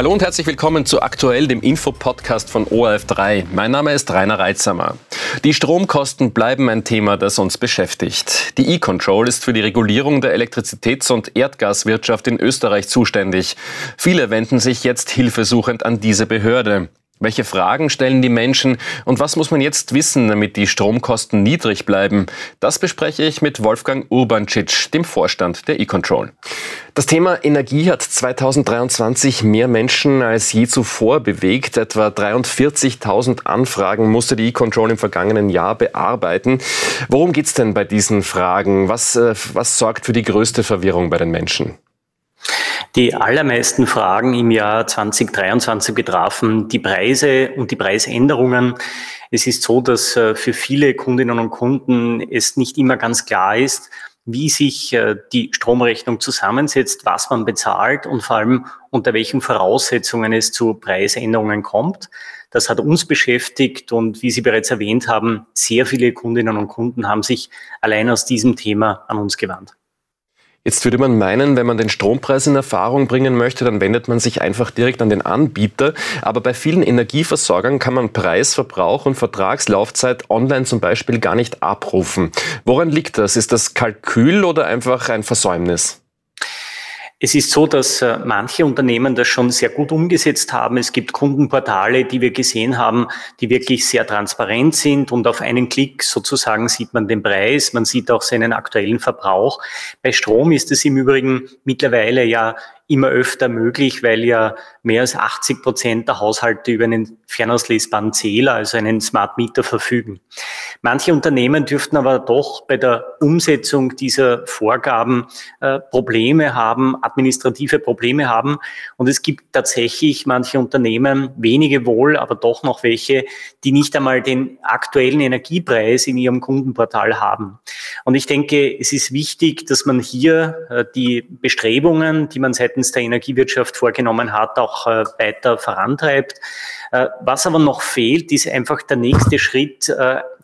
Hallo und herzlich willkommen zu Aktuell, dem Infopodcast von ORF3. Mein Name ist Rainer Reitsamer. Die Stromkosten bleiben ein Thema, das uns beschäftigt. Die E-Control ist für die Regulierung der Elektrizitäts- und Erdgaswirtschaft in Österreich zuständig. Viele wenden sich jetzt hilfesuchend an diese Behörde. Welche Fragen stellen die Menschen und was muss man jetzt wissen, damit die Stromkosten niedrig bleiben? Das bespreche ich mit Wolfgang Urbancic, dem Vorstand der E-Control. Das Thema Energie hat 2023 mehr Menschen als je zuvor bewegt. Etwa 43.000 Anfragen musste die E-Control im vergangenen Jahr bearbeiten. Worum geht es denn bei diesen Fragen? Was, äh, was sorgt für die größte Verwirrung bei den Menschen? Die allermeisten Fragen im Jahr 2023 betrafen die Preise und die Preisänderungen. Es ist so, dass äh, für viele Kundinnen und Kunden es nicht immer ganz klar ist, wie sich äh, die Stromrechnung zusammensetzt, was man bezahlt und vor allem unter welchen Voraussetzungen es zu Preisänderungen kommt. Das hat uns beschäftigt und wie Sie bereits erwähnt haben, sehr viele Kundinnen und Kunden haben sich allein aus diesem Thema an uns gewandt. Jetzt würde man meinen, wenn man den Strompreis in Erfahrung bringen möchte, dann wendet man sich einfach direkt an den Anbieter. Aber bei vielen Energieversorgern kann man Preis, Verbrauch und Vertragslaufzeit online zum Beispiel gar nicht abrufen. Woran liegt das? Ist das Kalkül oder einfach ein Versäumnis? Es ist so, dass äh, manche Unternehmen das schon sehr gut umgesetzt haben. Es gibt Kundenportale, die wir gesehen haben, die wirklich sehr transparent sind und auf einen Klick sozusagen sieht man den Preis, man sieht auch seinen aktuellen Verbrauch. Bei Strom ist es im Übrigen mittlerweile ja immer öfter möglich, weil ja mehr als 80 Prozent der Haushalte über einen fernauslesbaren Zähler, also einen Smart Meter verfügen. Manche Unternehmen dürften aber doch bei der Umsetzung dieser Vorgaben äh, Probleme haben, administrative Probleme haben. Und es gibt tatsächlich manche Unternehmen, wenige wohl, aber doch noch welche, die nicht einmal den aktuellen Energiepreis in ihrem Kundenportal haben. Und ich denke, es ist wichtig, dass man hier äh, die Bestrebungen, die man seitens der Energiewirtschaft vorgenommen hat, auch äh, weiter vorantreibt. Äh, was aber noch fehlt, ist einfach der nächste Schritt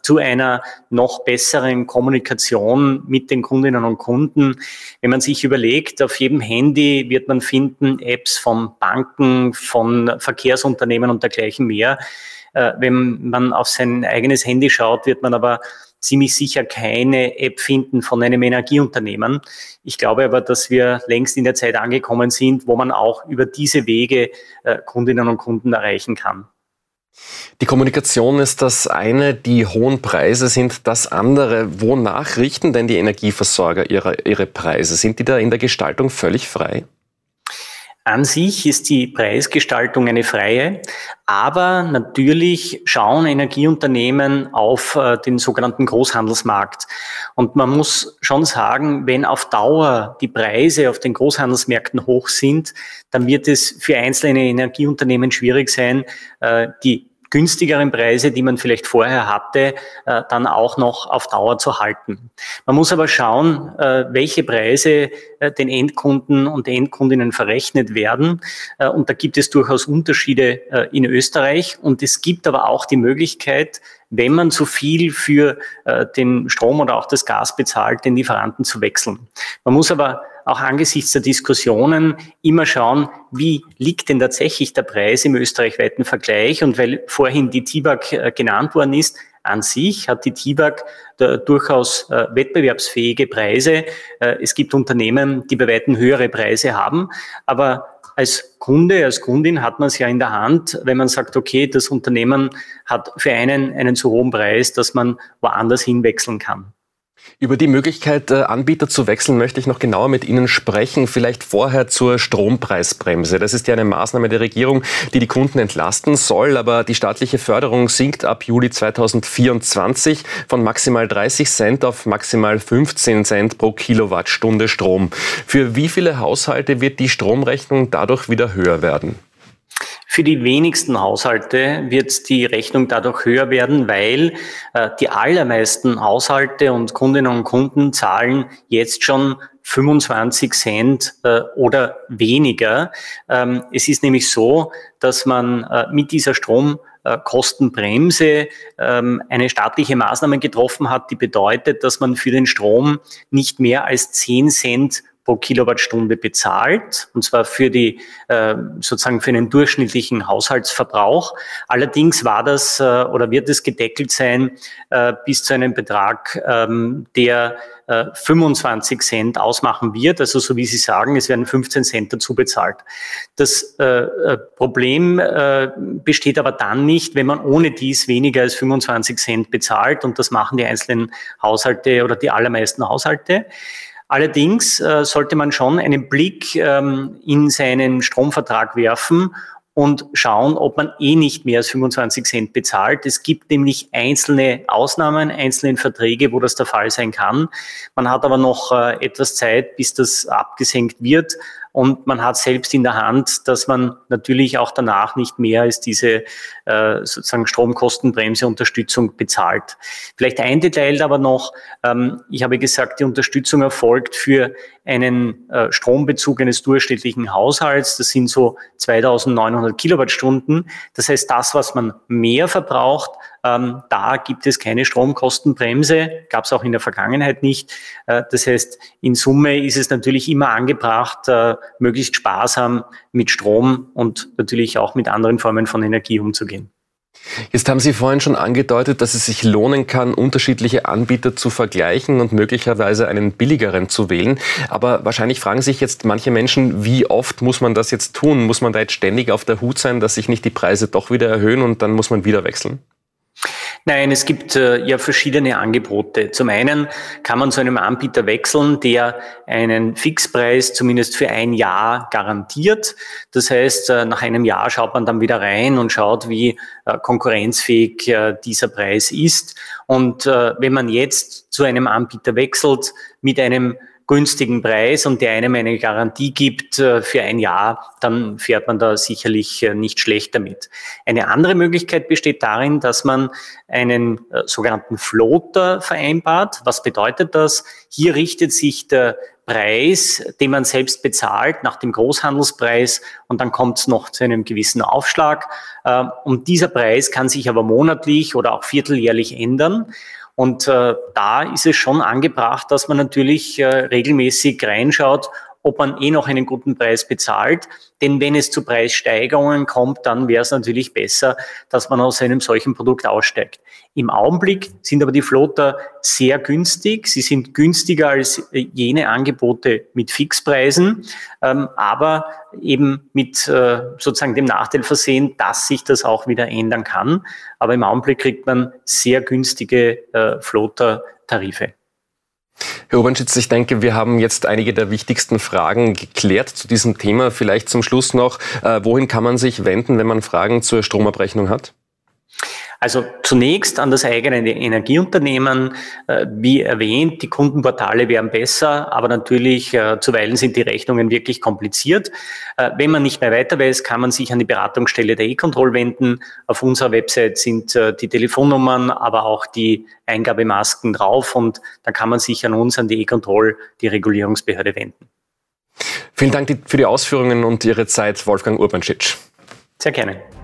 zu einer noch besseren Kommunikation mit den Kundinnen und Kunden. Wenn man sich überlegt, auf jedem Handy wird man finden Apps von Banken, von Verkehrsunternehmen und dergleichen mehr. Wenn man auf sein eigenes Handy schaut, wird man aber ziemlich sicher keine App finden von einem Energieunternehmen. Ich glaube aber, dass wir längst in der Zeit angekommen sind, wo man auch über diese Wege äh, Kundinnen und Kunden erreichen kann. Die Kommunikation ist das eine, die hohen Preise sind das andere. Wonach richten denn die Energieversorger ihre, ihre Preise? Sind die da in der Gestaltung völlig frei? An sich ist die Preisgestaltung eine freie, aber natürlich schauen Energieunternehmen auf äh, den sogenannten Großhandelsmarkt. Und man muss schon sagen, wenn auf Dauer die Preise auf den Großhandelsmärkten hoch sind, dann wird es für einzelne Energieunternehmen schwierig sein, äh, die günstigeren Preise, die man vielleicht vorher hatte, äh, dann auch noch auf Dauer zu halten. Man muss aber schauen, äh, welche Preise äh, den Endkunden und Endkundinnen verrechnet werden. Und da gibt es durchaus Unterschiede in Österreich. Und es gibt aber auch die Möglichkeit, wenn man zu viel für den Strom oder auch das Gas bezahlt, den Lieferanten zu wechseln. Man muss aber auch angesichts der Diskussionen immer schauen, wie liegt denn tatsächlich der Preis im österreichweiten Vergleich? Und weil vorhin die TIBAG äh, genannt worden ist, an sich hat die TIBAG durchaus äh, wettbewerbsfähige Preise. Äh, es gibt Unternehmen, die bei weitem höhere Preise haben, aber als Kunde, als Kundin hat man es ja in der Hand, wenn man sagt, okay, das Unternehmen hat für einen einen zu hohen Preis, dass man woanders hinwechseln kann. Über die Möglichkeit, äh, Anbieter zu wechseln, möchte ich noch genauer mit Ihnen sprechen. Vielleicht vorher zur Strompreisbremse. Das ist ja eine Maßnahme der Regierung, die die Kunden entlasten soll. Aber die staatliche Förderung sinkt ab Juli 2024 von maximal 30 Cent auf maximal 15 Cent pro Kilowattstunde Strom. Für wie viele Haushalte wird die Stromrechnung dadurch wieder höher werden? Für die wenigsten Haushalte wird die Rechnung dadurch höher werden, weil äh, die allermeisten Haushalte und Kundinnen und Kunden zahlen jetzt schon 25 Cent äh, oder weniger. Ähm, es ist nämlich so, dass man äh, mit dieser Stromkostenbremse ähm, eine staatliche Maßnahme getroffen hat, die bedeutet, dass man für den Strom nicht mehr als 10 Cent pro Kilowattstunde bezahlt, und zwar für die äh, sozusagen für einen durchschnittlichen Haushaltsverbrauch. Allerdings war das äh, oder wird es gedeckelt sein äh, bis zu einem Betrag, ähm, der 25 Cent ausmachen wird. Also so wie Sie sagen, es werden 15 Cent dazu bezahlt. Das äh, Problem äh, besteht aber dann nicht, wenn man ohne dies weniger als 25 Cent bezahlt und das machen die einzelnen Haushalte oder die allermeisten Haushalte. Allerdings äh, sollte man schon einen Blick ähm, in seinen Stromvertrag werfen und schauen, ob man eh nicht mehr als 25 Cent bezahlt. Es gibt nämlich einzelne Ausnahmen, einzelne Verträge, wo das der Fall sein kann. Man hat aber noch äh, etwas Zeit, bis das abgesenkt wird. Und man hat selbst in der Hand, dass man natürlich auch danach nicht mehr als diese äh, sozusagen Stromkostenbremse Unterstützung bezahlt. Vielleicht ein Detail aber noch. Ähm, ich habe gesagt, die Unterstützung erfolgt für einen äh, Strombezug eines durchschnittlichen Haushalts. Das sind so 2900 Kilowattstunden. Das heißt, das, was man mehr verbraucht, ähm, da gibt es keine Stromkostenbremse, gab es auch in der Vergangenheit nicht. Äh, das heißt, in Summe ist es natürlich immer angebracht, äh, möglichst sparsam mit Strom und natürlich auch mit anderen Formen von Energie umzugehen. Jetzt haben Sie vorhin schon angedeutet, dass es sich lohnen kann, unterschiedliche Anbieter zu vergleichen und möglicherweise einen billigeren zu wählen. Aber wahrscheinlich fragen sich jetzt manche Menschen, wie oft muss man das jetzt tun? Muss man da jetzt ständig auf der Hut sein, dass sich nicht die Preise doch wieder erhöhen und dann muss man wieder wechseln? Nein, es gibt äh, ja verschiedene Angebote. Zum einen kann man zu einem Anbieter wechseln, der einen Fixpreis zumindest für ein Jahr garantiert. Das heißt, äh, nach einem Jahr schaut man dann wieder rein und schaut, wie äh, konkurrenzfähig äh, dieser Preis ist. Und äh, wenn man jetzt zu einem Anbieter wechselt mit einem günstigen Preis und der einem eine Garantie gibt äh, für ein Jahr, dann fährt man da sicherlich äh, nicht schlecht damit. Eine andere Möglichkeit besteht darin, dass man einen äh, sogenannten Floater vereinbart. Was bedeutet das? Hier richtet sich der Preis, den man selbst bezahlt, nach dem Großhandelspreis und dann kommt es noch zu einem gewissen Aufschlag. Und dieser Preis kann sich aber monatlich oder auch vierteljährlich ändern. Und äh, da ist es schon angebracht, dass man natürlich äh, regelmäßig reinschaut, ob man eh noch einen guten Preis bezahlt. Denn wenn es zu Preissteigerungen kommt, dann wäre es natürlich besser, dass man aus einem solchen Produkt aussteigt. Im Augenblick sind aber die Flotter sehr günstig. Sie sind günstiger als äh, jene Angebote mit Fixpreisen, ähm, aber eben mit äh, sozusagen dem Nachteil versehen, dass sich das auch wieder ändern kann. Aber im Augenblick kriegt man sehr günstige äh, Flotter-Tarife. Herr Oberschitz, ich denke, wir haben jetzt einige der wichtigsten Fragen geklärt zu diesem Thema. Vielleicht zum Schluss noch, äh, wohin kann man sich wenden, wenn man Fragen zur Stromabrechnung hat? Also zunächst an das eigene Energieunternehmen. Äh, wie erwähnt, die Kundenportale wären besser, aber natürlich äh, zuweilen sind die Rechnungen wirklich kompliziert. Äh, wenn man nicht mehr weiter weiß, kann man sich an die Beratungsstelle der E-Control wenden. Auf unserer Website sind die Telefonnummern, aber auch die Eingabemasken drauf und da kann man sich an uns, an die E-Control, die Regulierungsbehörde wenden. Vielen Dank für die Ausführungen und Ihre Zeit, Wolfgang Urbanschitsch. Sehr gerne.